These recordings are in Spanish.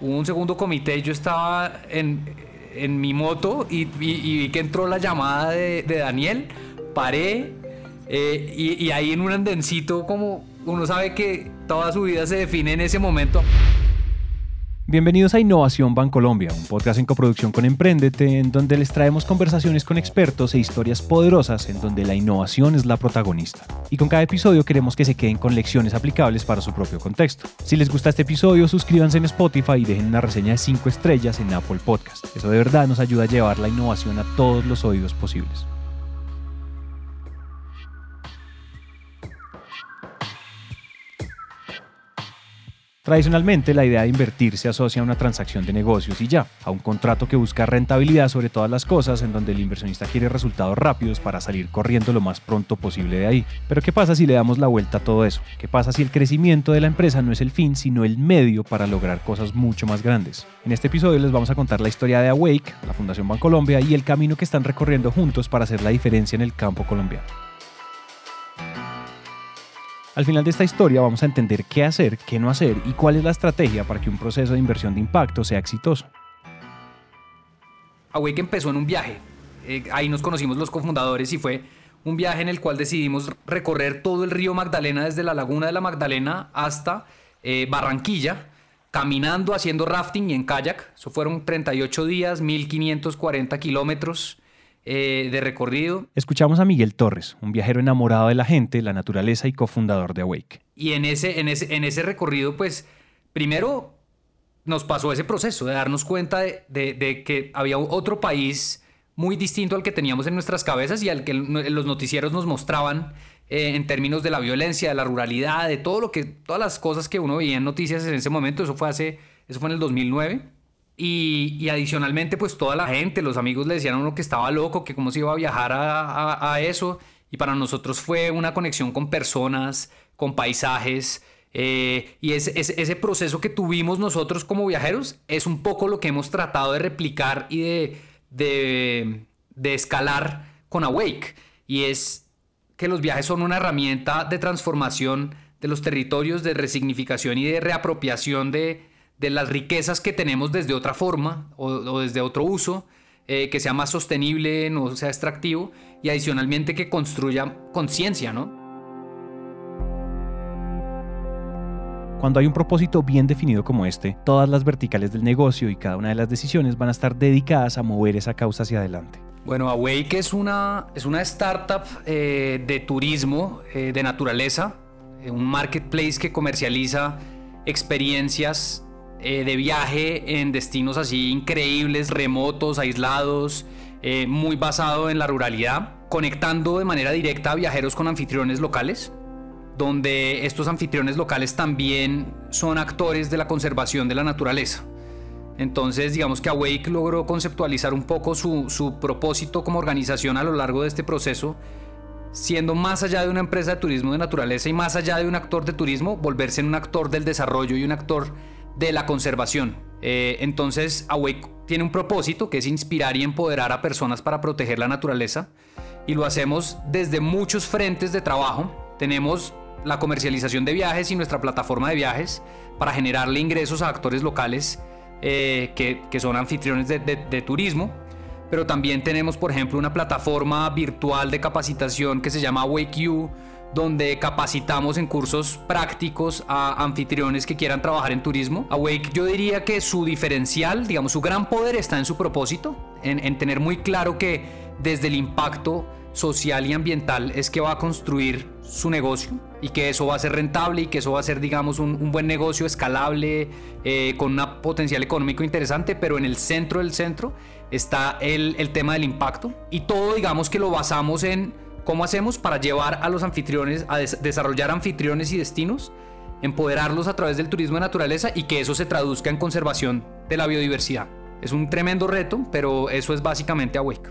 hubo un segundo comité, yo estaba en, en mi moto y, vi que entró la llamada de, Daniel, paré eh, y, y ahí en un andencito como uno sabe que toda su vida se define en ese momento. Bienvenidos a Innovación Bancolombia, un podcast en coproducción con Emprendete, en donde les traemos conversaciones con expertos e historias poderosas en donde la innovación es la protagonista. Y con cada episodio queremos que se queden con lecciones aplicables para su propio contexto. Si les gusta este episodio, suscríbanse en Spotify y dejen una reseña de 5 estrellas en Apple Podcast. Eso de verdad nos ayuda a llevar la innovación a todos los oídos posibles. Tradicionalmente, la idea de invertir se asocia a una transacción de negocios y ya, a un contrato que busca rentabilidad sobre todas las cosas, en donde el inversionista quiere resultados rápidos para salir corriendo lo más pronto posible de ahí. Pero ¿qué pasa si le damos la vuelta a todo eso? ¿Qué pasa si el crecimiento de la empresa no es el fin, sino el medio para lograr cosas mucho más grandes? En este episodio les vamos a contar la historia de Awake, la Fundación Bancolombia y el camino que están recorriendo juntos para hacer la diferencia en el campo colombiano. Al final de esta historia vamos a entender qué hacer, qué no hacer y cuál es la estrategia para que un proceso de inversión de impacto sea exitoso. Awake empezó en un viaje. Eh, ahí nos conocimos los cofundadores y fue un viaje en el cual decidimos recorrer todo el río Magdalena desde la laguna de la Magdalena hasta eh, Barranquilla, caminando, haciendo rafting y en kayak. Eso fueron 38 días, 1540 kilómetros. Eh, de recorrido. Escuchamos a Miguel Torres, un viajero enamorado de la gente, la naturaleza y cofundador de Awake. Y en ese, en ese, en ese recorrido, pues, primero nos pasó ese proceso de darnos cuenta de, que había otro país muy distinto al que teníamos en nuestras cabezas y al que los noticieros nos mostraban eh, en términos de la violencia, de la ruralidad, de todo lo que, todas las cosas que uno veía en noticias en ese momento. Eso fue hace, eso fue en el 2009. Y, adicionalmente, pues toda la gente, los amigos le decían a uno que estaba loco, que cómo se iba a viajar a, eso. Y para nosotros fue una conexión con personas, con paisajes. Eh, y ese, proceso que tuvimos nosotros como viajeros es un poco lo que hemos tratado de replicar y de, de, de escalar con Awake. Y es que los viajes son una herramienta de transformación de los territorios, de resignificación y de reapropiación de, de las riquezas que tenemos desde otra forma o, desde otro uso, eh, que sea más sostenible, no sea extractivo y adicionalmente que construya conciencia, ¿no? Cuando hay un propósito bien definido como este, todas las verticales del negocio y cada una de las decisiones van a estar dedicadas a mover esa causa hacia adelante. Bueno, Awake es una, es una startup eh, de turismo, eh, de naturaleza, un marketplace que comercializa experiencias eh, de viaje en destinos así increíbles, remotos, aislados, eh, muy basado en la ruralidad, conectando de manera directa a viajeros con anfitriones locales, donde estos anfitriones locales también son actores de la conservación de la naturaleza. Entonces, digamos que Awake logró conceptualizar un poco su, su propósito como organización a lo largo de este proceso siendo más allá de una empresa de turismo de naturaleza y más allá de un actor de turismo, volverse en un actor del desarrollo y un actor de la conservación. Eh, entonces, Awake tiene un propósito que es inspirar y empoderar a personas para proteger la naturaleza y lo hacemos desde muchos frentes de trabajo. Tenemos la comercialización de viajes y nuestra plataforma de viajes para generarle ingresos a actores locales eh, que, son anfitriones de, de turismo. Pero también tenemos, por ejemplo, una plataforma virtual de capacitación que se llama Awake You, donde capacitamos en cursos prácticos a anfitriones que quieran trabajar en turismo. Awake yo diría que su diferencial, digamos, su gran poder está en su propósito, en, tener muy claro que desde el impacto social y ambiental es que va a construir su negocio y que eso va a ser rentable y que eso va a ser, digamos, un, buen negocio escalable, eh, con un potencial económico interesante, pero en el centro del centro está el, el tema del impacto y todo, digamos, que lo basamos en ¿Cómo hacemos para llevar a los anfitriones a desarrollar anfitriones y destinos, empoderarlos a través del turismo de naturaleza y que eso se traduzca en conservación de la biodiversidad? Es un tremendo reto, pero eso es básicamente Awake.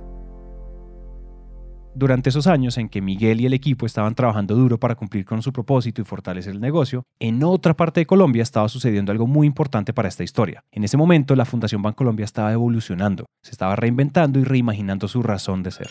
Durante esos años en que Miguel y el equipo estaban trabajando duro para cumplir con su propósito y fortalecer el negocio, en otra parte de Colombia estaba sucediendo algo muy importante para esta historia. En ese momento la Fundación Bancolombia estaba evolucionando, se estaba reinventando y reimaginando su razón de ser.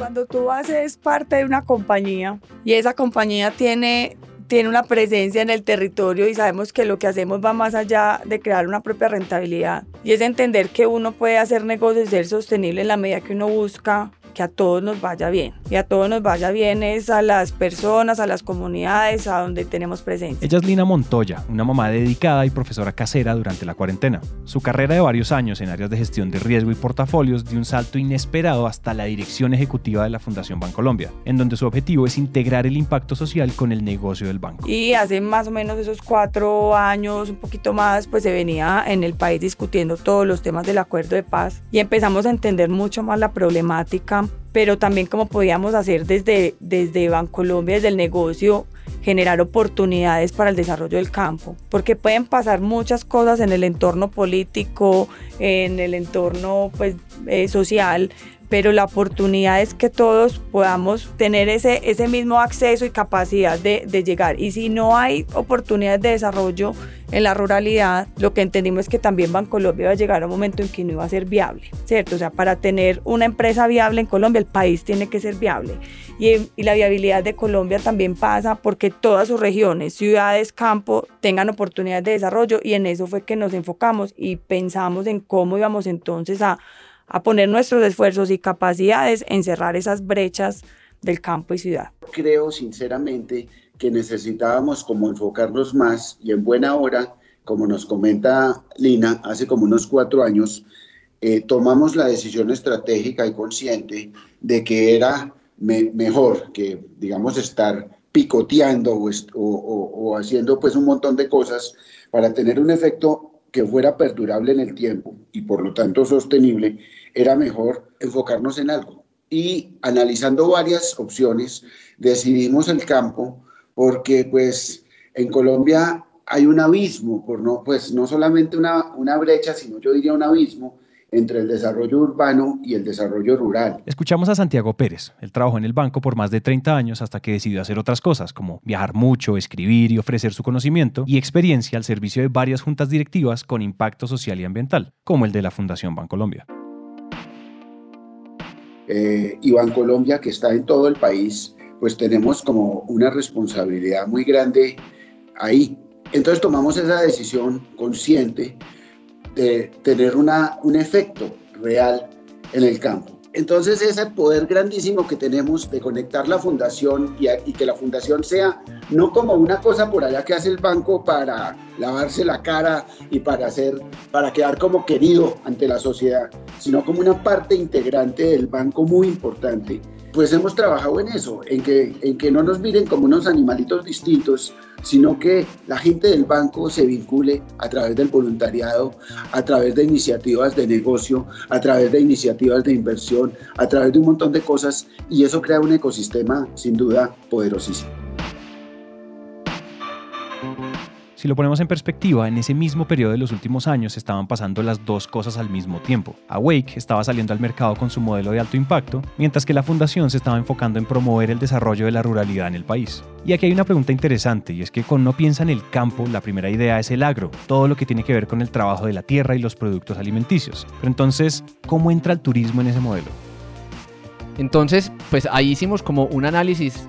Cuando tú haces parte de una compañía y esa compañía tiene tiene una presencia en el territorio y sabemos que lo que hacemos va más allá de crear una propia rentabilidad. Y es entender que uno puede hacer negocios y ser sostenible en la medida que uno busca que a todos nos vaya bien. Y a todos nos vaya bien es a las personas, a las comunidades, a donde tenemos presencia. Ella es Lina Montoya, una mamá dedicada y profesora casera durante la cuarentena. Su carrera de varios años en áreas de gestión de riesgo y portafolios dio un salto inesperado hasta la dirección ejecutiva de la Fundación Bancolombia, en donde su objetivo es integrar el impacto social con el negocio del banco. Y hace más o menos esos cuatro años, un poquito más, pues se venía en el país discutiendo todos los temas del acuerdo de paz y empezamos a entender mucho más la problemática pero también como podíamos hacer desde, desde Bancolombia, desde el negocio, generar oportunidades para el desarrollo del campo, porque pueden pasar muchas cosas en el entorno político, en el entorno pues, eh, social, pero la oportunidad es que todos podamos tener ese, ese mismo acceso y capacidad de, de, llegar. Y si no hay oportunidades de desarrollo en la ruralidad, lo que entendimos es que también Bancolombia va a llegar a un momento en que no iba a ser viable, ¿cierto? O sea, para tener una empresa viable en Colombia, el país tiene que ser viable. Y, y la viabilidad de Colombia también pasa porque todas sus regiones, ciudades, campo, tengan oportunidades de desarrollo y en eso fue que nos enfocamos y pensamos en cómo íbamos entonces a a poner nuestros esfuerzos y capacidades en cerrar esas brechas del campo y ciudad. Creo sinceramente que necesitábamos como enfocarnos más y en buena hora, como nos comenta Lina, hace como unos cuatro años, eh, tomamos la decisión estratégica y consciente de que era mejor que, digamos, estar picoteando o, o, o haciendo pues un montón de cosas para tener un efecto que fuera perdurable en el tiempo y por lo tanto sostenible, era mejor enfocarnos en algo. Y analizando varias opciones, decidimos el campo porque pues en Colombia hay un abismo, por no, pues no solamente una, una brecha, sino yo diría un abismo entre el desarrollo urbano y el desarrollo rural. Escuchamos a Santiago Pérez. Él trabajó en el banco por más de 30 años hasta que decidió hacer otras cosas, como viajar mucho, escribir y ofrecer su conocimiento y experiencia al servicio de varias juntas directivas con impacto social y ambiental, como el de la Fundación Bancolombia eh, y Bancolombia, que está en todo el país, pues tenemos como una responsabilidad muy grande ahí. Entonces tomamos esa decisión consciente de tener una, un efecto real en el campo. Entonces ese poder grandísimo que tenemos de conectar la fundación y, que la fundación sea no como una cosa por allá que hace el banco para lavarse la cara y para hacer, para quedar como querido ante la sociedad, sino como una parte integrante del banco muy importante pues hemos trabajado en eso, en que, en que no nos miren como unos animalitos distintos, sino que la gente del banco se vincule a través del voluntariado, a través de iniciativas de negocio, a través de iniciativas de inversión, a través de un montón de cosas y eso crea un ecosistema sin duda poderosísimo. Si lo ponemos en perspectiva, en ese mismo periodo de los últimos años estaban pasando las dos cosas al mismo tiempo. Awake estaba saliendo al mercado con su modelo de alto impacto, mientras que la fundación se estaba enfocando en promover el desarrollo de la ruralidad en el país. Y aquí hay una pregunta interesante, y es que cuando uno piensa en el campo, la primera idea es el agro, todo lo que tiene que ver con el trabajo de la tierra y los productos alimenticios. Pero entonces, ¿cómo entra el turismo en ese modelo? Entonces, pues ahí hicimos como un análisis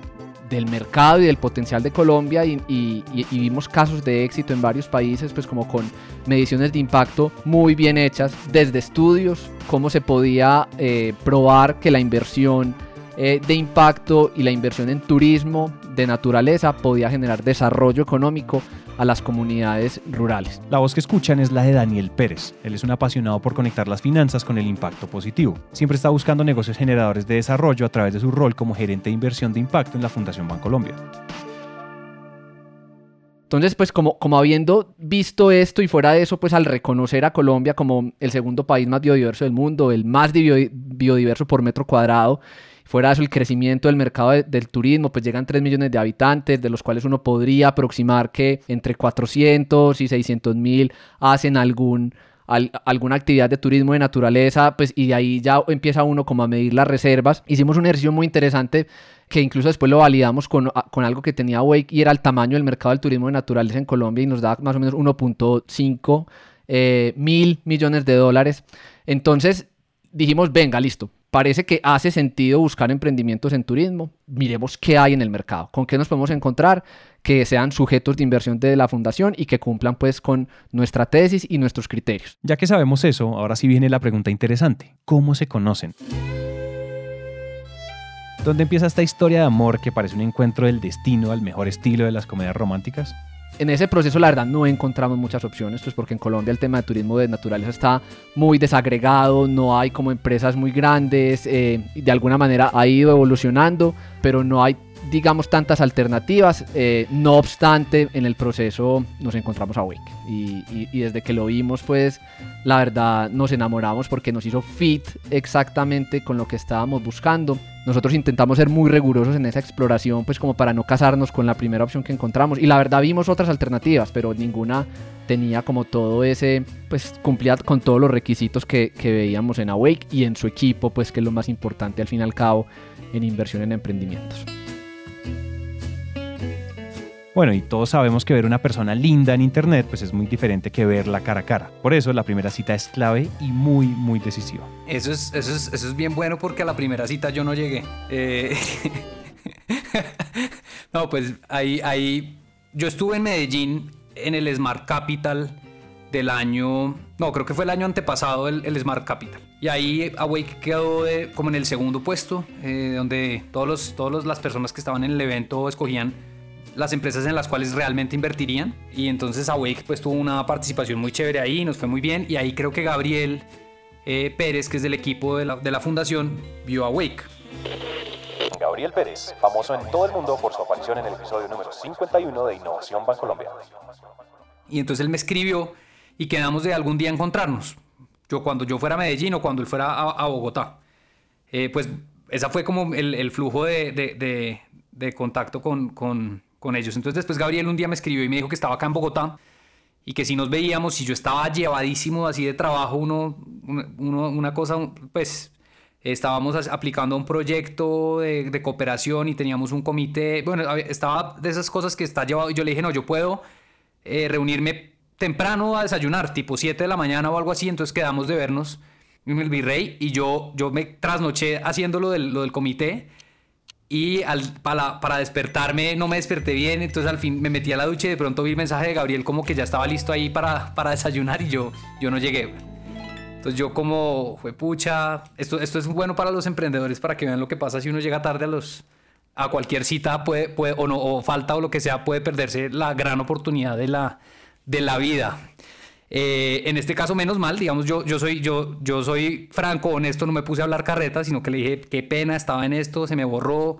del mercado y del potencial de Colombia y, vimos casos de éxito en varios países, pues como con mediciones de impacto muy bien hechas, desde estudios, cómo se podía eh, probar que la inversión eh, de impacto y la inversión en turismo de naturaleza podía generar desarrollo económico a las comunidades rurales. La voz que escuchan es la de Daniel Pérez. Él es un apasionado por conectar las finanzas con el impacto positivo. Siempre está buscando negocios generadores de desarrollo a través de su rol como gerente de inversión de impacto en la Fundación Bancolombia. Entonces, pues como, como habiendo visto esto y fuera de eso, pues al reconocer a Colombia como el segundo país más biodiverso del mundo, el más biodiverso por metro cuadrado, Fuera de eso, el crecimiento del mercado del turismo, pues llegan 3 millones de habitantes, de los cuales uno podría aproximar que entre 400 y 600 mil hacen algún, alguna actividad de turismo de naturaleza, pues y de ahí ya empieza uno como a medir las reservas. Hicimos un ejercicio muy interesante que incluso después lo validamos con, con algo que tenía Wake y era el tamaño del mercado del turismo de naturaleza en Colombia y nos da más o menos 1.5 eh, mil millones de dólares. Entonces dijimos, venga, listo, parece que hace sentido buscar emprendimientos en turismo. Miremos qué hay en el mercado, con qué nos podemos encontrar, que sean sujetos de inversión de la fundación y que cumplan pues con nuestra tesis y nuestros criterios. Ya que sabemos eso, ahora sí viene la pregunta interesante. ¿Cómo se conocen? ¿Dónde empieza esta historia de amor que parece un encuentro del destino al mejor estilo de las comedias románticas? En ese proceso la verdad no encontramos muchas opciones, pues porque en Colombia el tema de turismo de naturaleza está muy desagregado, no hay como empresas muy grandes, eh, de alguna manera ha ido evolucionando, pero no hay digamos tantas alternativas, eh, no obstante en el proceso nos encontramos a Wake. Y, y, desde que lo vimos pues la verdad nos enamoramos porque nos hizo fit exactamente con lo que estábamos buscando nosotros intentamos ser muy rigurosos en esa exploración, pues como para no casarnos con la primera opción que encontramos. Y la verdad vimos otras alternativas, pero ninguna tenía como todo ese, pues cumplía con todos los requisitos que, que veíamos en Awake y en su equipo, pues que es lo más importante al fin y al cabo en inversión en emprendimientos. Bueno, y todos sabemos que ver una persona linda en internet pues es muy diferente que verla cara a cara. Por eso la primera cita es clave y muy, muy decisiva. Eso es, eso es, eso es bien bueno porque a la primera cita yo no llegué. Eh, no, pues ahí, ahí, yo estuve en Medellín en el Smart Capital del año, no, creo que fue el año antepasado el, el Smart Capital. Y ahí Awake quedó de, como en el segundo puesto, eh, donde todas los, todos las personas que estaban en el evento escogían las empresas en las cuales realmente invertirían. Y entonces Awake pues tuvo una participación muy chévere ahí, nos fue muy bien. Y ahí creo que Gabriel eh, Pérez, que es del equipo de la, de la fundación, vio Awake. Gabriel Pérez, famoso en todo el mundo por su aparición en el episodio número 51 de Innovación Bancolombia. Y entonces él me escribió y quedamos de algún día encontrarnos. Yo cuando yo fuera a Medellín o cuando él fuera a, Bogotá. Eh, pues esa fue como el, el flujo de, de, de, de contacto con, con, con ellos. Entonces después Gabriel un día me escribió y me dijo que estaba acá en Bogotá y que si nos veíamos, si yo estaba llevadísimo así de trabajo, uno, uno una cosa, pues estábamos aplicando un proyecto de, cooperación y teníamos un comité, bueno, estaba de esas cosas que está llevado y yo le dije, no, yo puedo eh, reunirme temprano a desayunar, tipo 7 de la mañana o algo así, entonces quedamos de vernos en el virrey y yo, yo me trasnoché haciendo lo del, lo del comité y para, para, despertarme no me desperté bien, entonces al fin me metí a la ducha y de pronto vi el mensaje de Gabriel como que ya estaba listo ahí para, para desayunar y yo, yo no llegué. Entonces yo como fue pucha, esto, esto es bueno para los emprendedores para que vean lo que pasa si uno llega tarde a los a cualquier cita puede, puede o no o falta o lo que sea puede perderse la gran oportunidad de la de la vida. Eh, en este caso, menos mal, digamos, yo, yo, soy, yo, yo soy franco, honesto, no me puse a hablar carreta, sino que le dije, qué pena, estaba en esto, se me borró.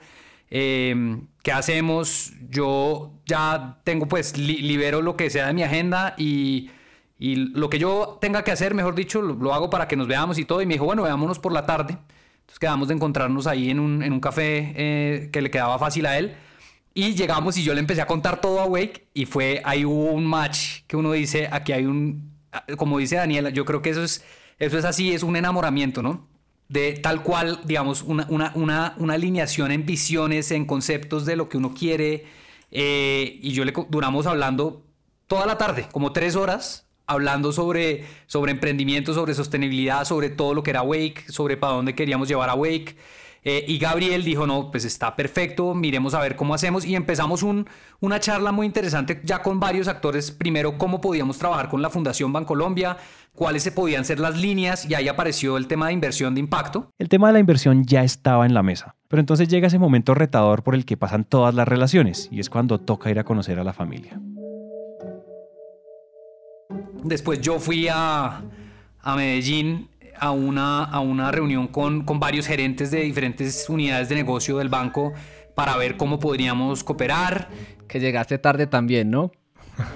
Em, ¿Qué hacemos? Yo ya tengo, pues, libero lo que sea de mi agenda y, y, lo que yo tenga que hacer, mejor dicho, lo, hago para que nos veamos y todo. Y me dijo, bueno, veámonos por la tarde. Entonces quedamos de encontrarnos ahí en un, en un café eh, que le quedaba fácil a él. Y llegamos y yo le empecé a contar todo a Wake y fue, ahí hubo un match que uno dice, aquí hay un, como dice Daniela, yo creo que eso es, eso es así, es un enamoramiento, ¿no? De tal cual, digamos, una, una, una, una alineación en visiones, en conceptos de lo que uno quiere. Eh, y yo le duramos hablando toda la tarde, como tres horas, hablando sobre, sobre emprendimiento, sobre sostenibilidad, sobre todo lo que era Wake, sobre para dónde queríamos llevar a Wake. Eh, y Gabriel dijo, no, pues está perfecto, miremos a ver cómo hacemos. Y empezamos un, una charla muy interesante ya con varios actores. Primero, cómo podíamos trabajar con la Fundación Bancolombia, cuáles se podían ser las líneas, y ahí apareció el tema de inversión de impacto. El tema de la inversión ya estaba en la mesa. Pero entonces llega ese momento retador por el que pasan todas las relaciones, y es cuando toca ir a conocer a la familia. Después yo fui a, a Medellín a una, a una reunión con, con varios gerentes de diferentes unidades de negocio del banco para ver cómo podríamos cooperar. Que llegaste tarde también, ¿no?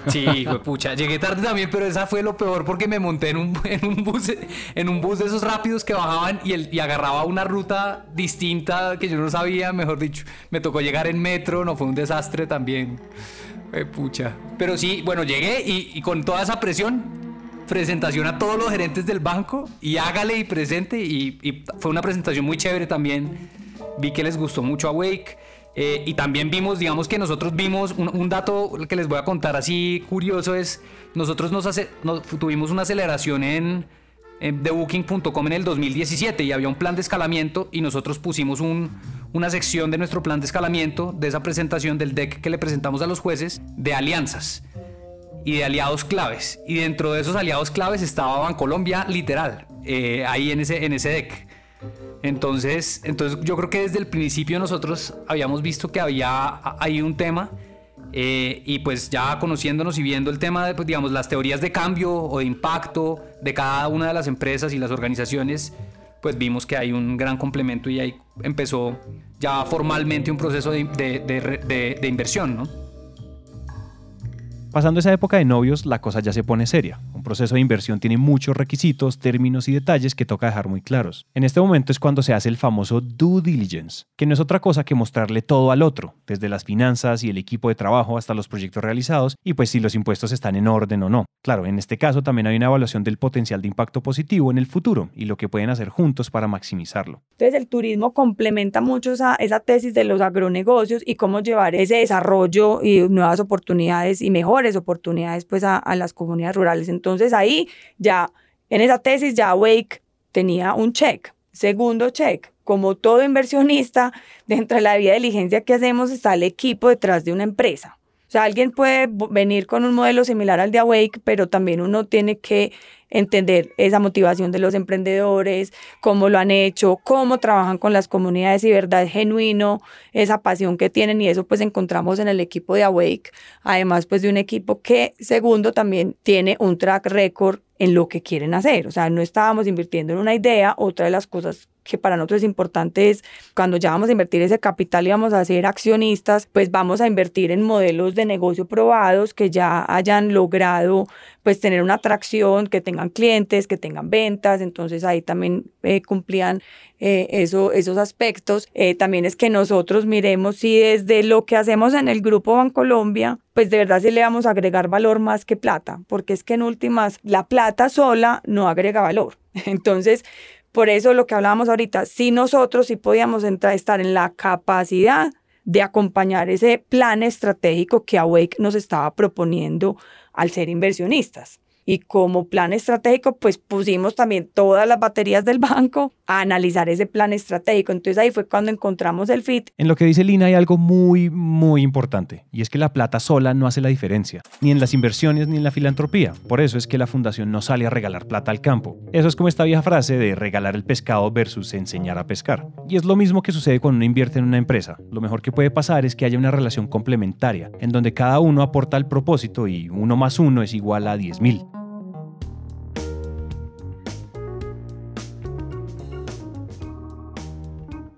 Sí, fue pucha. Llegué tarde también, pero esa fue lo peor porque me monté en un, en un, bus, en un bus de esos rápidos que bajaban y, el, y agarraba una ruta distinta que yo no sabía, mejor dicho. Me tocó llegar en metro, no fue un desastre también. Fue pucha. Pero sí, bueno, llegué y, y con toda esa presión presentación a todos los gerentes del banco y hágale y presente. Y, fue una presentación muy chévere también. Vi que les gustó mucho a Wake. Eh, y también vimos, digamos que nosotros vimos un, dato que les voy a contar así curioso es, nosotros nos, hace, tuvimos una aceleración en, eh, de Booking.com en el 2017 y había un plan de escalamiento y nosotros pusimos una sección de nuestro plan de escalamiento, de esa presentación del deck que le presentamos a los jueces, de alianzas y de aliados claves. Y dentro de esos aliados claves estaba Bancolombia, literal, eh, ahí en ese, en ese deck. Entonces, entonces yo creo que desde el principio nosotros habíamos visto que había ahí un tema eh, y pues ya conociéndonos y viendo el tema de, pues, digamos, las teorías de cambio o de impacto de cada una de las empresas y las organizaciones, pues vimos que hay un gran complemento y ahí empezó ya formalmente un proceso de, de, de inversión, ¿no? Pasando esa época de novios, la cosa ya se pone seria. Un proceso de inversión tiene muchos requisitos, términos y detalles que toca dejar muy claros. En este momento es cuando se hace el famoso due diligence, que no es otra cosa que mostrarle todo al otro, desde las finanzas y el equipo de trabajo hasta los proyectos realizados y pues si los impuestos están en orden o no. Claro, en este caso también hay una evaluación del potencial de impacto positivo en el futuro y lo que pueden hacer juntos para maximizarlo. Entonces el turismo complementa mucho esa, tesis de los agronegocios y cómo llevar ese desarrollo y nuevas oportunidades y mejores oportunidades pues a, las comunidades rurales. Entonces ahí ya, en esa tesis ya Wake tenía un check. Segundo check, como todo inversionista, dentro de la vía de diligencia que hacemos está el equipo detrás de una empresa. O sea, alguien puede venir con un modelo similar al de Awake, pero también uno tiene que entender esa motivación de los emprendedores, cómo lo han hecho, cómo trabajan con las comunidades y verdad genuino, esa pasión que tienen y eso pues encontramos en el equipo de Awake, además pues de un equipo que segundo también tiene un track record en lo que quieren hacer, o sea, no estábamos invirtiendo en una idea, otra de las cosas que para nosotros es importante es cuando ya vamos a invertir ese capital y vamos a ser accionistas, pues vamos a invertir en modelos de negocio probados que ya hayan logrado pues tener una atracción, que tengan clientes, que tengan ventas, entonces ahí también eh, cumplían eh, eso, esos aspectos. Eh, también es que nosotros miremos si desde lo que hacemos en el Grupo Bancolombia, pues de verdad sí le vamos a agregar valor más que plata, porque es que en últimas la plata sola no agrega valor. Entonces, por eso lo que hablábamos ahorita, si nosotros sí podíamos entrar, estar en la capacidad de acompañar ese plan estratégico que Awake nos estaba proponiendo al ser inversionistas. Y como plan estratégico, pues pusimos también todas las baterías del banco a analizar ese plan estratégico. Entonces ahí fue cuando encontramos el fit. En lo que dice Lina hay algo muy, muy importante, y es que la plata sola no hace la diferencia, ni en las inversiones ni en la filantropía. Por eso es que la fundación no sale a regalar plata al campo. Eso es como esta vieja frase de regalar el pescado versus enseñar a pescar. Y es lo mismo que sucede cuando uno invierte en una empresa. Lo mejor que puede pasar es que haya una relación complementaria, en donde cada uno aporta al propósito y uno más uno es igual a 10.000.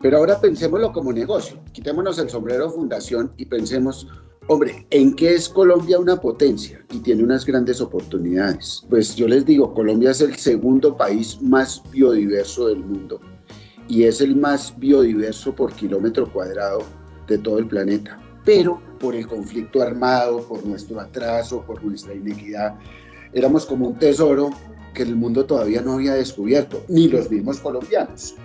Pero ahora pensémoslo como negocio. Quitémonos el sombrero fundación y pensemos, hombre, ¿en qué es Colombia una potencia y tiene unas grandes oportunidades? Pues yo les digo, Colombia es el segundo país más biodiverso del mundo y es el más biodiverso por kilómetro cuadrado de todo el planeta. Pero por el conflicto armado, por nuestro atraso, por nuestra inequidad, éramos como un tesoro que el mundo todavía no había descubierto, ni los mismos colombianos.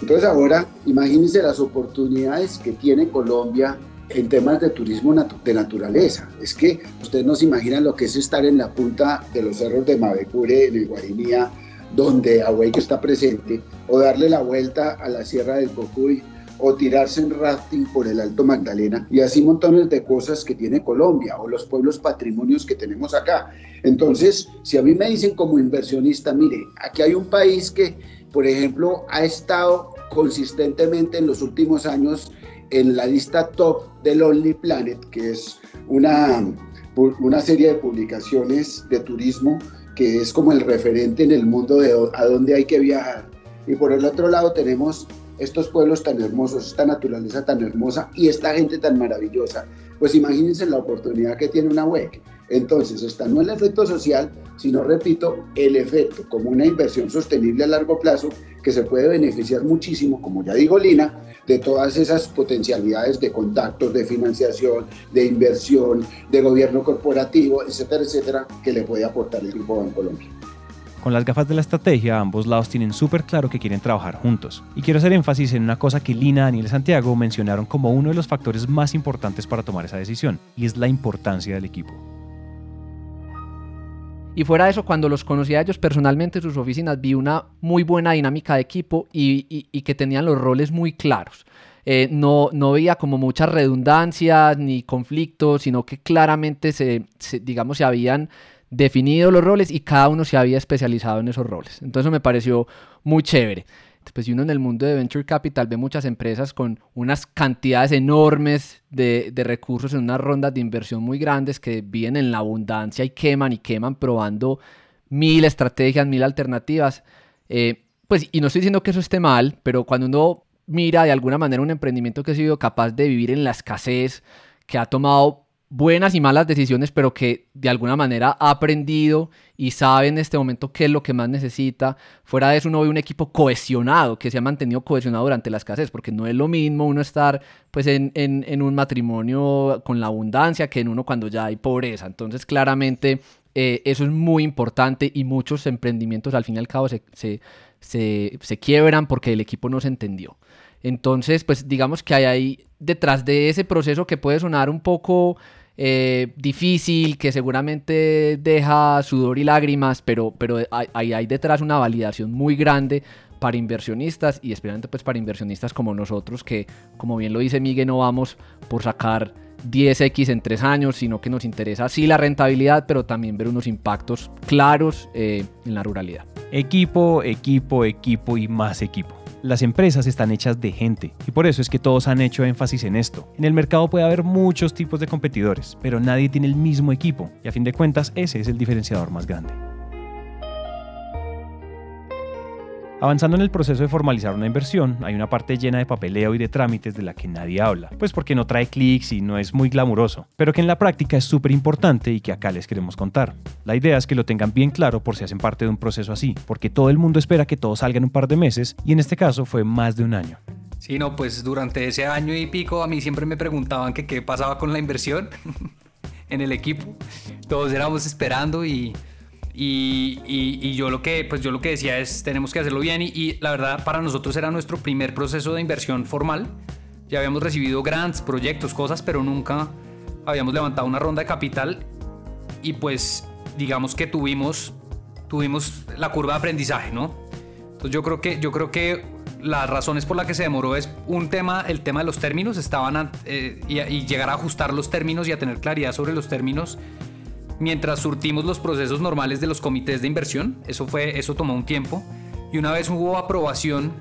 Entonces ahora imagínense las oportunidades que tiene Colombia en temas de turismo de naturaleza. Es que ustedes no se imaginan lo que es estar en la punta de los cerros de Mavecure, en el Guainía, donde Ahueque está presente, o darle la vuelta a la Sierra del Cocuy, o tirarse en rafting por el Alto Magdalena, y así montones de cosas que tiene Colombia, o los pueblos patrimonios que tenemos acá. Entonces, si a mí me dicen como inversionista, mire, aquí hay un país que por ejemplo, ha estado consistentemente en los últimos años en la lista top del Only Planet, que es una, una serie de publicaciones de turismo que es como el referente en el mundo de a dónde hay que viajar. Y por el otro lado tenemos estos pueblos tan hermosos, esta naturaleza tan hermosa y esta gente tan maravillosa. Pues imagínense la oportunidad que tiene una web entonces, está no el efecto social, sino, repito, el efecto como una inversión sostenible a largo plazo que se puede beneficiar muchísimo, como ya dijo Lina, de todas esas potencialidades de contactos, de financiación, de inversión, de gobierno corporativo, etcétera, etcétera, que le puede aportar el Grupo Colombia. Con las gafas de la estrategia, ambos lados tienen súper claro que quieren trabajar juntos. Y quiero hacer énfasis en una cosa que Lina, Daniel y Santiago mencionaron como uno de los factores más importantes para tomar esa decisión, y es la importancia del equipo. Y fuera de eso, cuando los conocí a ellos personalmente en sus oficinas, vi una muy buena dinámica de equipo y, que tenían los roles muy claros. Eh, no, no veía como muchas redundancias ni conflictos, sino que claramente se, se, digamos, se habían definido los roles y cada uno se había especializado en esos roles. Entonces me pareció muy chévere pues si uno en el mundo de venture capital ve muchas empresas con unas cantidades enormes de, recursos en unas rondas de inversión muy grandes que viven en la abundancia y queman y queman probando mil estrategias, mil alternativas. Eh, pues, y no estoy diciendo que eso esté mal, pero cuando uno mira de alguna manera un emprendimiento que ha sido capaz de vivir en la escasez, que ha tomado buenas y malas decisiones, pero que de alguna manera ha aprendido y sabe en este momento qué es lo que más necesita. Fuera de eso, uno ve un equipo cohesionado, que se ha mantenido cohesionado durante la escasez, porque no es lo mismo uno estar pues, en, en, un matrimonio con la abundancia que en uno cuando ya hay pobreza. Entonces, claramente, eh, eso es muy importante y muchos emprendimientos al fin y al cabo se, se, se, se quiebran porque el equipo no se entendió. Entonces, pues digamos que hay ahí detrás de ese proceso que puede sonar un poco eh, difícil, que seguramente deja sudor y lágrimas, pero, pero hay, hay detrás una validación muy grande para inversionistas y especialmente pues para inversionistas como nosotros que, como bien lo dice Miguel, no vamos por sacar 10x en tres años, sino que nos interesa sí la rentabilidad, pero también ver unos impactos claros eh, en la ruralidad. Equipo, equipo, equipo y más equipo. Las empresas están hechas de gente y por eso es que todos han hecho énfasis en esto. En el mercado puede haber muchos tipos de competidores, pero nadie tiene el mismo equipo y a fin de cuentas ese es el diferenciador más grande. Avanzando en el proceso de formalizar una inversión, hay una parte llena de papeleo y de trámites de la que nadie habla, pues porque no trae clics y no es muy glamuroso, pero que en la práctica es súper importante y que acá les queremos contar. La idea es que lo tengan bien claro por si hacen parte de un proceso así, porque todo el mundo espera que todo salga en un par de meses y en este caso fue más de un año. Sí, no, pues durante ese año y pico a mí siempre me preguntaban que qué pasaba con la inversión en el equipo. Todos éramos esperando y y, yo, lo que, pues yo lo que decía es, tenemos que hacerlo bien y, la verdad para nosotros era nuestro primer proceso de inversión formal. Ya habíamos recibido grants, proyectos, cosas, pero nunca habíamos levantado una ronda de capital y pues digamos que tuvimos, tuvimos la curva de aprendizaje, ¿no? Entonces yo creo que, yo creo que las razones por las que se demoró es un tema, el tema de los términos, estaban eh, y, y llegar a ajustar los términos y a tener claridad sobre los términos mientras surtimos los procesos normales de los comités de inversión. Eso, fue, eso tomó un tiempo. Y una vez hubo aprobación,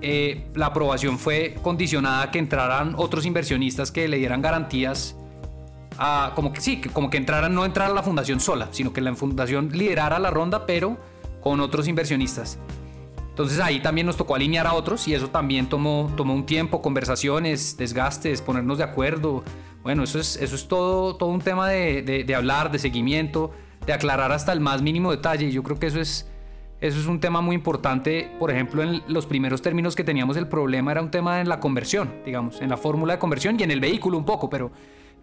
eh, la aprobación fue condicionada a que entraran otros inversionistas que le dieran garantías como que sí, como que entraran, no entrara la fundación sola, sino que la fundación liderara la ronda, pero con otros inversionistas. Entonces ahí también nos tocó alinear a otros y eso también tomó, tomó un tiempo, conversaciones, desgastes, ponernos de acuerdo, bueno, eso es, eso es todo, todo un tema de, de, hablar, de seguimiento, de aclarar hasta el más mínimo detalle. Yo creo que eso es, eso es un tema muy importante. Por ejemplo, en los primeros términos que teníamos el problema era un tema en la conversión, digamos, en la fórmula de conversión y en el vehículo un poco, pero,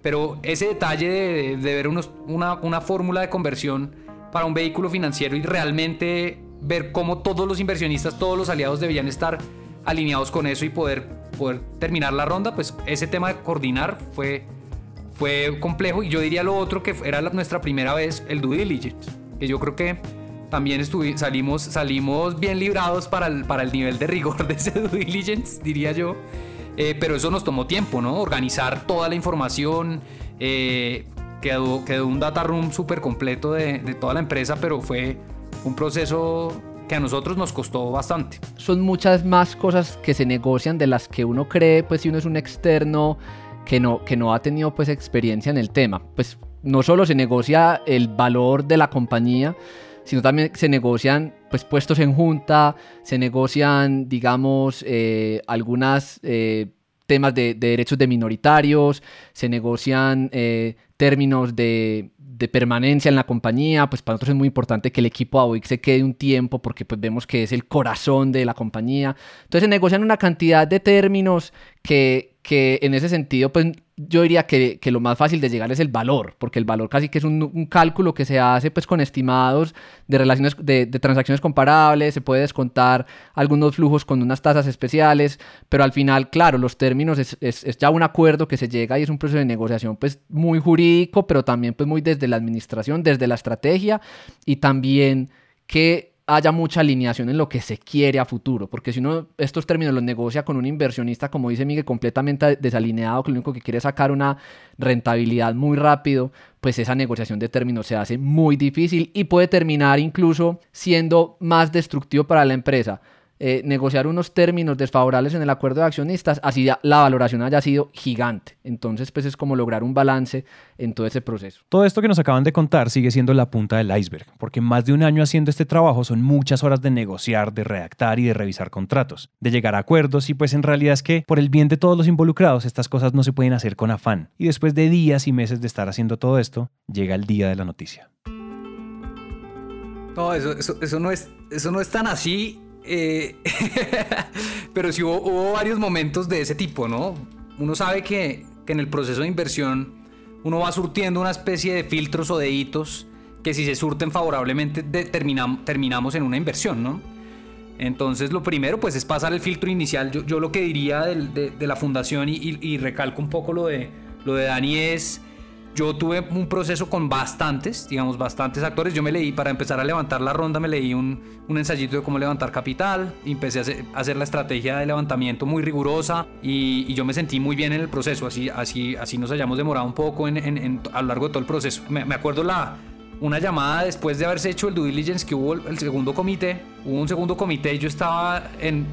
pero ese detalle de, de ver unos, una, una fórmula de conversión para un vehículo financiero y realmente ver cómo todos los inversionistas, todos los aliados debían estar alineados con eso y poder, poder terminar la ronda, pues ese tema de coordinar fue, fue complejo. Y yo diría lo otro que era nuestra primera vez, el due diligence, que yo creo que también salimos, salimos bien librados para el, para el nivel de rigor de ese due diligence, diría yo. Eh, pero eso nos tomó tiempo, ¿no? Organizar toda la información. Eh, quedó, un data room súper completo de, de toda la empresa, pero fue un proceso que a nosotros nos costó bastante. Son muchas más cosas que se negocian de las que uno cree, pues si uno es un externo que no, que no ha tenido pues experiencia en el tema. Pues no solo se negocia el valor de la compañía, sino también se negocian pues puestos en junta, se negocian digamos eh, algunas eh, temas de, derechos de minoritarios, se negocian eh, términos de de permanencia en la compañía, pues para nosotros es muy importante que el equipo AOIC se quede un tiempo porque pues vemos que es el corazón de la compañía. Entonces se negocian una cantidad de términos que, que en ese sentido pues yo diría que, que, lo más fácil de llegar es el valor, porque el valor casi que es un, cálculo que se hace pues con estimados de relaciones de, de, transacciones comparables, se puede descontar algunos flujos con unas tasas especiales, pero al final, claro, los términos es, es, es, ya un acuerdo que se llega y es un proceso de negociación pues muy jurídico, pero también pues muy desde la administración, desde la estrategia y también que haya mucha alineación en lo que se quiere a futuro, porque si uno estos términos los negocia con un inversionista, como dice Miguel, completamente desalineado, que lo único que quiere es sacar una rentabilidad muy rápido, pues esa negociación de términos se hace muy difícil y puede terminar incluso siendo más destructivo para la empresa. Eh, negociar unos términos desfavorables en el acuerdo de accionistas, así la valoración haya sido gigante. Entonces, pues es como lograr un balance en todo ese proceso. Todo esto que nos acaban de contar sigue siendo la punta del iceberg, porque más de un año haciendo este trabajo son muchas horas de negociar, de redactar y de revisar contratos, de llegar a acuerdos y pues en realidad es que por el bien de todos los involucrados estas cosas no se pueden hacer con afán. Y después de días y meses de estar haciendo todo esto, llega el día de la noticia. No, eso, eso, eso no, es, eso no es tan así eh, pero sí hubo, varios momentos de ese tipo, ¿no? Uno sabe que, que, en el proceso de inversión uno va surtiendo una especie de filtros o de hitos que si se surten favorablemente terminamos en una inversión, ¿no? Entonces lo primero pues es pasar el filtro inicial. Yo, lo que diría de, la fundación y, y, y, recalco un poco lo de, lo de Dani es yo tuve un proceso con bastantes, digamos, bastantes actores. Yo me leí, para empezar a levantar la ronda, me leí un, un ensayito de cómo levantar capital. Y empecé a hacer, la estrategia de levantamiento muy rigurosa y, yo me sentí muy bien en el proceso. Así, así, así nos hayamos demorado un poco en, en, a lo largo de todo el proceso. Me, me, acuerdo la, una llamada después de haberse hecho el due diligence que hubo el, segundo comité. Hubo un segundo comité y yo estaba en,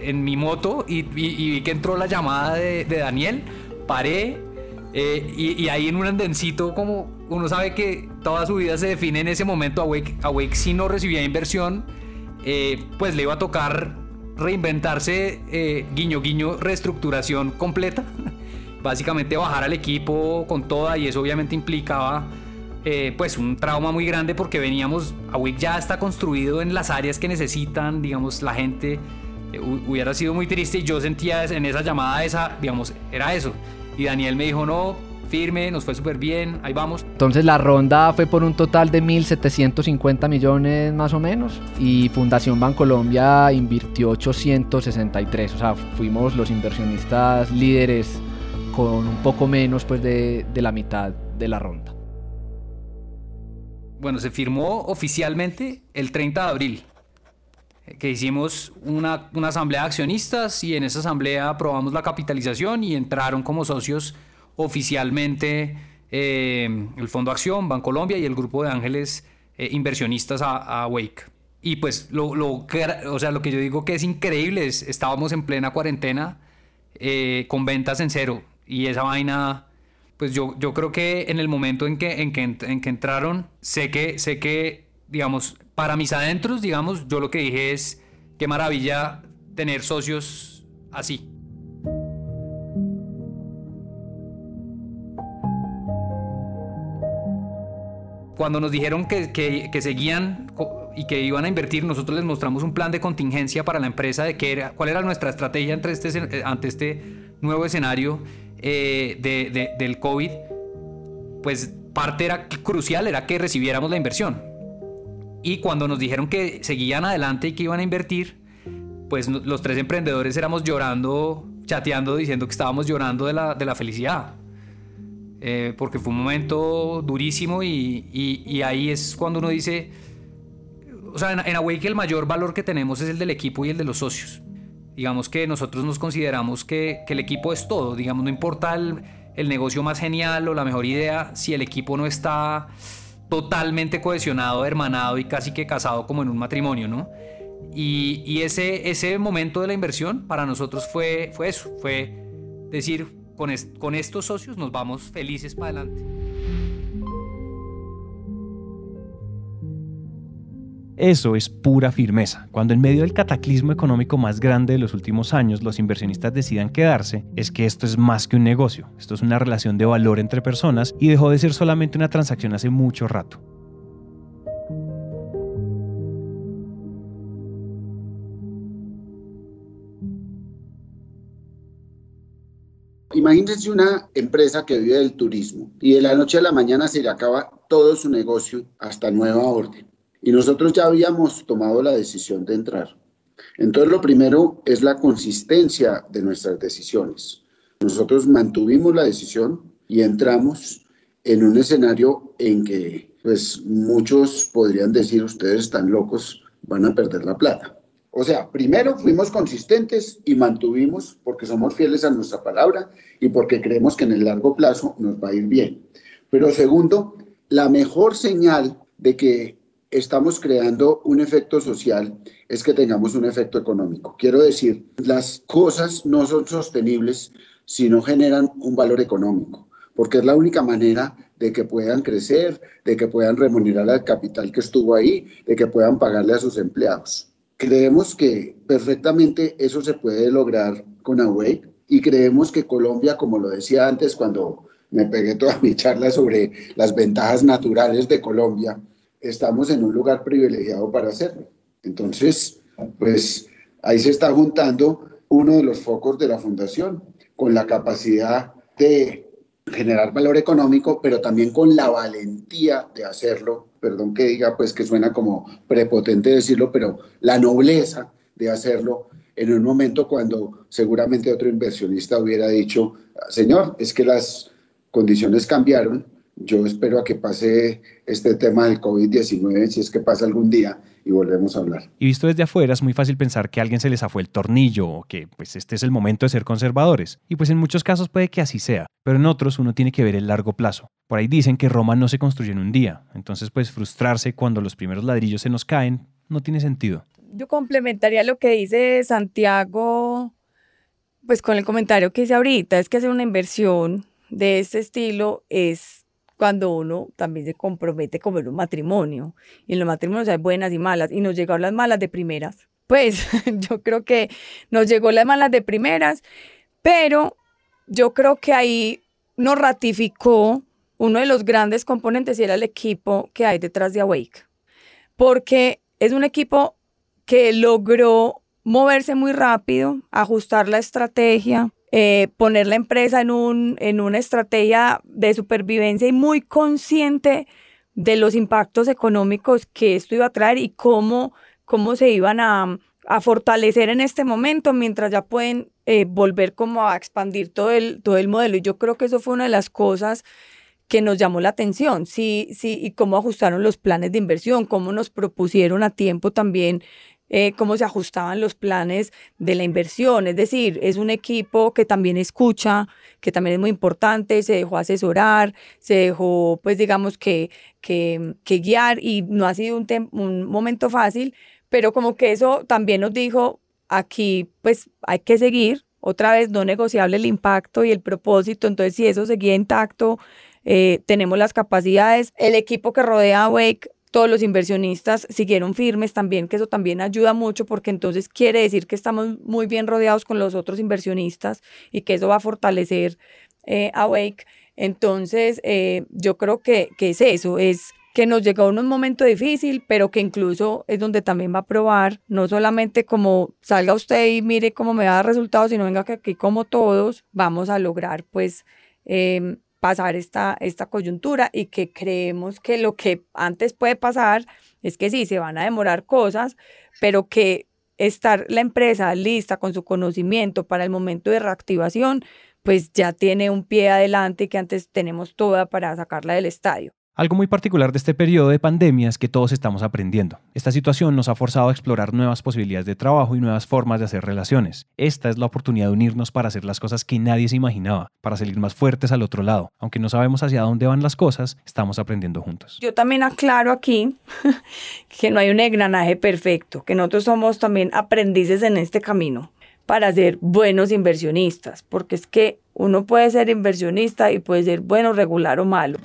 en mi moto y, y, vi que entró la llamada de, de Daniel. Paré, eh, y, ahí en un andencito, como uno sabe que toda su vida se define en ese momento, Awake, Awake si no recibía inversión, eh, pues le iba a tocar reinventarse, eh, guiño, guiño, reestructuración completa. Básicamente bajar al equipo con toda y eso obviamente implicaba pues un trauma muy grande porque veníamos, Awake ya está construido en las áreas que necesitan, digamos, la gente hubiera sido muy triste y yo sentía en esa llamada esa, digamos, era eso y Daniel me dijo, no, firme, nos fue súper bien, ahí vamos. Entonces la ronda fue por un total de 1.750 millones más o menos y Fundación Bancolombia invirtió 863, o sea, fuimos los inversionistas líderes con un poco menos pues de, de la mitad de la ronda. Bueno, se firmó oficialmente el 30 de abril que hicimos una, una, asamblea de accionistas y en esa asamblea aprobamos la capitalización y entraron como socios oficialmente eh, el Fondo Acción, Bancolombia y el grupo de ángeles eh, inversionistas a, a, Wake. Y pues lo, lo, que, o sea, lo que yo digo que es increíble es, estábamos en plena cuarentena eh, con ventas en cero y esa vaina pues yo, yo creo que en el momento en que, en que, en que entraron, sé que, sé que digamos, para mis adentros, digamos, yo lo que dije es, qué maravilla tener socios así. Cuando nos dijeron que, que, seguían y que iban a invertir, nosotros les mostramos un plan de contingencia para la empresa de qué era, cuál era nuestra estrategia ante este, ante este nuevo escenario eh, de, del COVID. Pues parte era crucial, era que recibiéramos la inversión. Y cuando nos dijeron que seguían adelante y que iban a invertir, pues los tres emprendedores éramos llorando, chateando, diciendo que estábamos llorando de la, de la felicidad. Eh, porque fue un momento durísimo y, y, ahí es cuando uno dice, o sea, en, en Awake el mayor valor que tenemos es el del equipo y el de los socios. Digamos que nosotros nos consideramos que, que el equipo es todo, digamos, no importa el, el negocio más genial o la mejor idea, si el equipo no está totalmente cohesionado, hermanado y casi que casado como en un matrimonio, ¿no? Y, ese, ese momento de la inversión para nosotros fue, fue eso, fue decir, con, con estos socios nos vamos felices para adelante. Eso es pura firmeza. Cuando en medio del cataclismo económico más grande de los últimos años los inversionistas decidan quedarse, es que esto es más que un negocio. Esto es una relación de valor entre personas y dejó de ser solamente una transacción hace mucho rato. imagínense una empresa que vive del turismo y de la noche a la mañana se le acaba todo su negocio hasta nueva orden. Y nosotros ya habíamos tomado la decisión de entrar. Entonces lo primero es la consistencia de nuestras decisiones. Nosotros mantuvimos la decisión y entramos en un escenario en que pues muchos podrían decir ustedes están locos, van a perder la plata. O sea, primero fuimos consistentes y mantuvimos porque somos fieles a nuestra palabra y porque creemos que en el largo plazo nos va a ir bien. Pero segundo, la mejor señal de que estamos creando un efecto social es que tengamos un efecto económico. Quiero decir, las cosas no son sostenibles si no generan un valor económico, porque es la única manera de que puedan crecer, de que puedan remunerar al capital que estuvo ahí, de que puedan pagarle a sus empleados. Creemos que perfectamente eso se puede lograr con Awake y creemos que Colombia, como lo decía antes cuando me pegué toda mi charla sobre las ventajas naturales de Colombia, estamos en un lugar privilegiado para hacerlo. Entonces, pues ahí se está juntando uno de los focos de la fundación con la capacidad de generar valor económico, pero también con la valentía de hacerlo perdón que diga pues que suena como prepotente decirlo, pero la nobleza de hacerlo en un momento cuando seguramente otro inversionista hubiera dicho, señor, es que las condiciones cambiaron, yo espero a que pase este tema del COVID-19, si es que pasa algún día, y volvemos a hablar. Y visto desde afuera es muy fácil pensar que a alguien se les afue el tornillo o que pues este es el momento de ser conservadores. Y pues en muchos casos puede que así sea, pero en otros uno tiene que ver el largo plazo. Por ahí dicen que Roma no se construye en un día, entonces pues frustrarse cuando los primeros ladrillos se nos caen no tiene sentido. Yo complementaría lo que dice Santiago, pues con el comentario que hice ahorita, es que hacer una inversión de este estilo es cuando uno también se compromete como en un matrimonio. Y en los matrimonios hay buenas y malas. Y nos llegaron las malas de primeras. Pues yo creo que nos llegó las malas de primeras, pero yo creo que ahí nos ratificó uno de los grandes componentes y era el equipo que hay detrás de Awake. Porque es un equipo que logró moverse muy rápido, ajustar la estrategia, eh, poner la empresa en, un, en una estrategia de supervivencia y muy consciente de los impactos económicos que esto iba a traer y cómo, cómo se iban a, a fortalecer en este momento mientras ya pueden eh, volver como a expandir todo el, todo el modelo. Y yo creo que eso fue una de las cosas que nos llamó la atención, sí, sí, y cómo ajustaron los planes de inversión, cómo nos propusieron a tiempo también eh, cómo se ajustaban los planes de la inversión. Es decir, es un equipo que también escucha, que también es muy importante, se dejó asesorar, se dejó, pues digamos que, que, guiar y no ha sido un, un momento fácil, pero como que eso también nos dijo, aquí pues hay que seguir, otra vez no negociable el impacto y el propósito, entonces si eso seguía intacto, eh, tenemos las capacidades, el equipo que rodea a Wake todos los inversionistas siguieron firmes también, que eso también ayuda mucho porque entonces quiere decir que estamos muy bien rodeados con los otros inversionistas y que eso va a fortalecer eh, a Wake. Entonces, eh, yo creo que, que, es eso, es que nos llegó un momento difícil, pero que incluso es donde también va a probar, no solamente como salga usted y mire cómo me da resultados, sino venga que aquí como todos vamos a lograr pues eh, pasar esta, esta coyuntura y que creemos que lo que antes puede pasar es que sí, se van a demorar cosas, pero que estar la empresa lista con su conocimiento para el momento de reactivación, pues ya tiene un pie adelante que antes tenemos toda para sacarla del estadio. Algo muy particular de este periodo de pandemia es que todos estamos aprendiendo. Esta situación nos ha forzado a explorar nuevas posibilidades de trabajo y nuevas formas de hacer relaciones. Esta es la oportunidad de unirnos para hacer las cosas que nadie se imaginaba, para salir más fuertes al otro lado. Aunque no sabemos hacia dónde van las cosas, estamos aprendiendo juntos. Yo también aclaro aquí que no hay un engranaje perfecto, que nosotros somos también aprendices en este camino para ser buenos inversionistas, porque es que uno puede ser inversionista y puede ser bueno, regular o malo.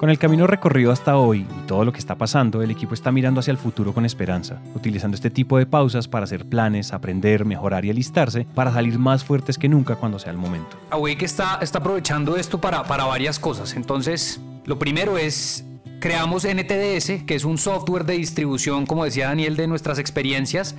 Con el camino recorrido hasta hoy y todo lo que está pasando, el equipo está mirando hacia el futuro con esperanza, utilizando este tipo de pausas para hacer planes, aprender, mejorar y alistarse para salir más fuertes que nunca cuando sea el momento. Awake está, está aprovechando esto para, para varias cosas. Entonces, lo primero es creamos NTDS, que es un software de distribución, como decía Daniel, de nuestras experiencias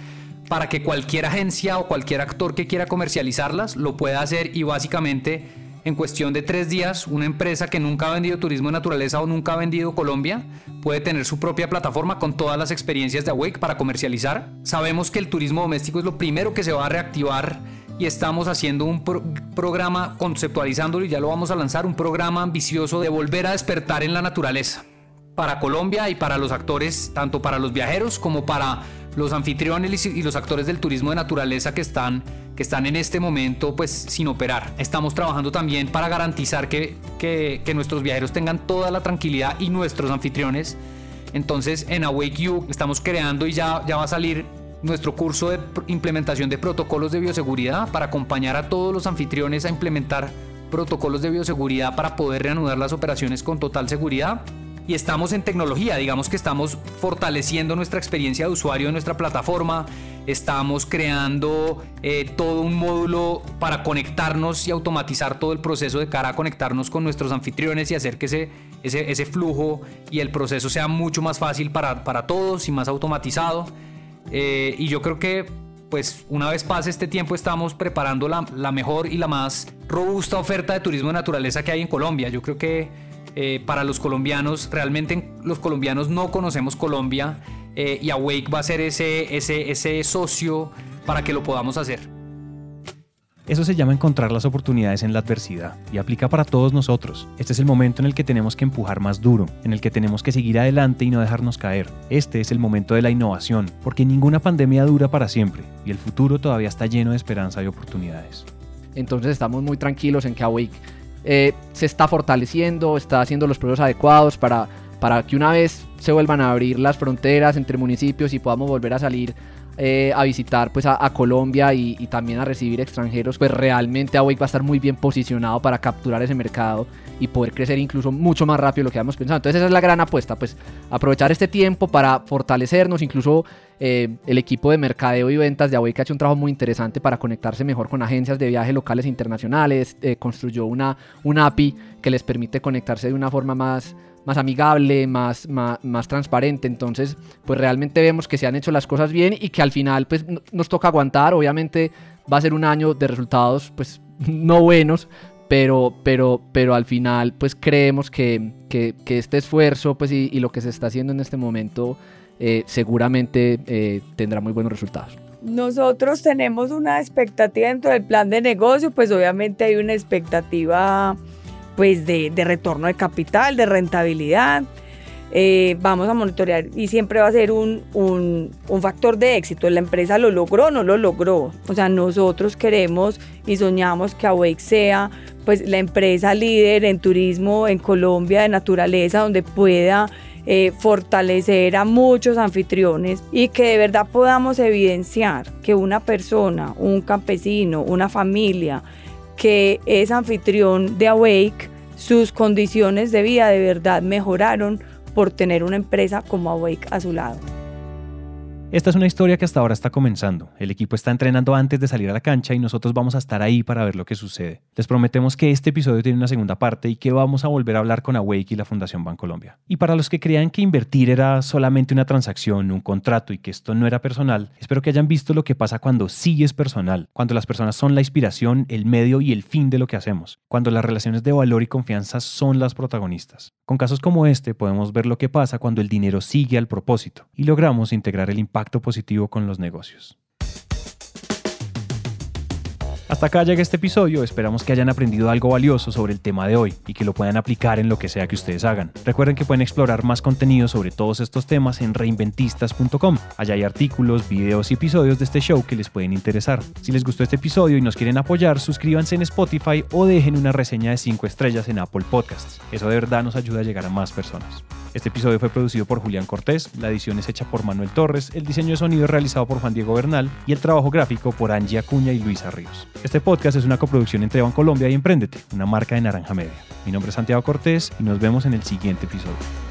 para que cualquier agencia o cualquier actor que quiera comercializarlas lo pueda hacer y básicamente en cuestión de tres días una empresa que nunca ha vendido turismo de naturaleza o nunca ha vendido Colombia puede tener su propia plataforma con todas las experiencias de Awake para comercializar. Sabemos que el turismo doméstico es lo primero que se va a reactivar y estamos haciendo un programa conceptualizándolo y ya lo vamos a lanzar, un programa ambicioso de volver a despertar en la naturaleza para Colombia y para los actores, tanto para los viajeros como para los anfitriones y los actores del turismo de naturaleza que están, que están en este momento pues sin operar. Estamos trabajando también para garantizar que, que, nuestros viajeros tengan toda la tranquilidad y nuestros anfitriones. Entonces en Awake You estamos creando y ya, ya va a salir nuestro curso de implementación de protocolos de bioseguridad para acompañar a todos los anfitriones a implementar protocolos de bioseguridad para poder reanudar las operaciones con total seguridad. Y estamos en tecnología, digamos que estamos fortaleciendo nuestra experiencia de usuario en nuestra plataforma, estamos creando eh, todo un módulo para conectarnos y automatizar todo el proceso de cara a conectarnos con nuestros anfitriones y hacer que ese, ese, ese flujo y el proceso sea mucho más fácil para, para todos y más automatizado. Eh, y yo creo que pues una vez pase este tiempo estamos preparando la, la, mejor y la más robusta oferta de turismo de naturaleza que hay en Colombia. Yo creo que eh, para los colombianos, realmente los colombianos no conocemos Colombia eh, y Awake va a ser ese, ese, ese socio para que lo podamos hacer. Eso se llama encontrar las oportunidades en la adversidad y aplica para todos nosotros. Este es el momento en el que tenemos que empujar más duro, en el que tenemos que seguir adelante y no dejarnos caer. Este es el momento de la innovación, porque ninguna pandemia dura para siempre y el futuro todavía está lleno de esperanza y oportunidades. Entonces estamos muy tranquilos en que Awake eh, se está fortaleciendo, está haciendo los procesos adecuados para, para que una vez se vuelvan a abrir las fronteras entre municipios y podamos volver a salir eh, a visitar pues a, Colombia y, también a recibir extranjeros, pues realmente Awake va a estar muy bien posicionado para capturar ese mercado y poder crecer incluso mucho más rápido de lo que habíamos pensado. Entonces esa es la gran apuesta, pues aprovechar este tiempo para fortalecernos, incluso eh, el equipo de mercadeo y ventas de Awake ha hecho un trabajo muy interesante para conectarse mejor con agencias de viajes locales e internacionales, eh, construyó una, una API que les permite conectarse de una forma más más amigable, más, más, transparente. Entonces, pues realmente vemos que se han hecho las cosas bien y que al final pues nos toca aguantar. Obviamente va a ser un año de resultados pues no buenos, pero, pero, pero al final pues creemos que, este esfuerzo pues y, lo que se está haciendo en este momento eh, seguramente eh, tendrá muy buenos resultados. Nosotros tenemos una expectativa dentro del plan de negocio, pues obviamente hay una expectativa pues de, retorno de capital, de rentabilidad. Eh, vamos a monitorear y siempre va a ser un, un, factor de éxito. La empresa lo logró o no lo logró. O sea, nosotros queremos y soñamos que Awake sea pues la empresa líder en turismo en Colombia de naturaleza donde pueda eh, fortalecer a muchos anfitriones y que de verdad podamos evidenciar que una persona, un campesino, una familia, que es anfitrión de Awake, sus condiciones de vida de verdad mejoraron por tener una empresa como Awake a su lado. Esta es una historia que hasta ahora está comenzando. El equipo está entrenando antes de salir a la cancha y nosotros vamos a estar ahí para ver lo que sucede. Les prometemos que este episodio tiene una segunda parte y que vamos a volver a hablar con Awake y la Fundación Bancolombia. Y para los que creían que invertir era solamente una transacción, un contrato y que esto no era personal, espero que hayan visto lo que pasa cuando sí es personal, cuando las personas son la inspiración, el medio y el fin de lo que hacemos, cuando las relaciones de valor y confianza son las protagonistas. Con casos como este podemos ver lo que pasa cuando el dinero sigue al propósito y logramos integrar el impacto positivo con los negocios. Hasta acá llega este episodio, esperamos que hayan aprendido algo valioso sobre el tema de hoy y que lo puedan aplicar en lo que sea que ustedes hagan. Recuerden que pueden explorar más contenido sobre todos estos temas en reinventistas.com. Allá hay artículos, videos y episodios de este show que les pueden interesar. Si les gustó este episodio y nos quieren apoyar, suscríbanse en Spotify o dejen una reseña de 5 estrellas en Apple Podcasts. Eso de verdad nos ayuda a llegar a más personas. Este episodio fue producido por Julián Cortés, la edición es hecha por Manuel Torres, el diseño de sonido es realizado por Juan Diego Bernal y el trabajo gráfico por Angie Acuña y Luisa Ríos. Este podcast es una coproducción entre Colombia y Emprendete, una marca de Naranja Media. Mi nombre es Santiago Cortés y nos vemos en el siguiente episodio.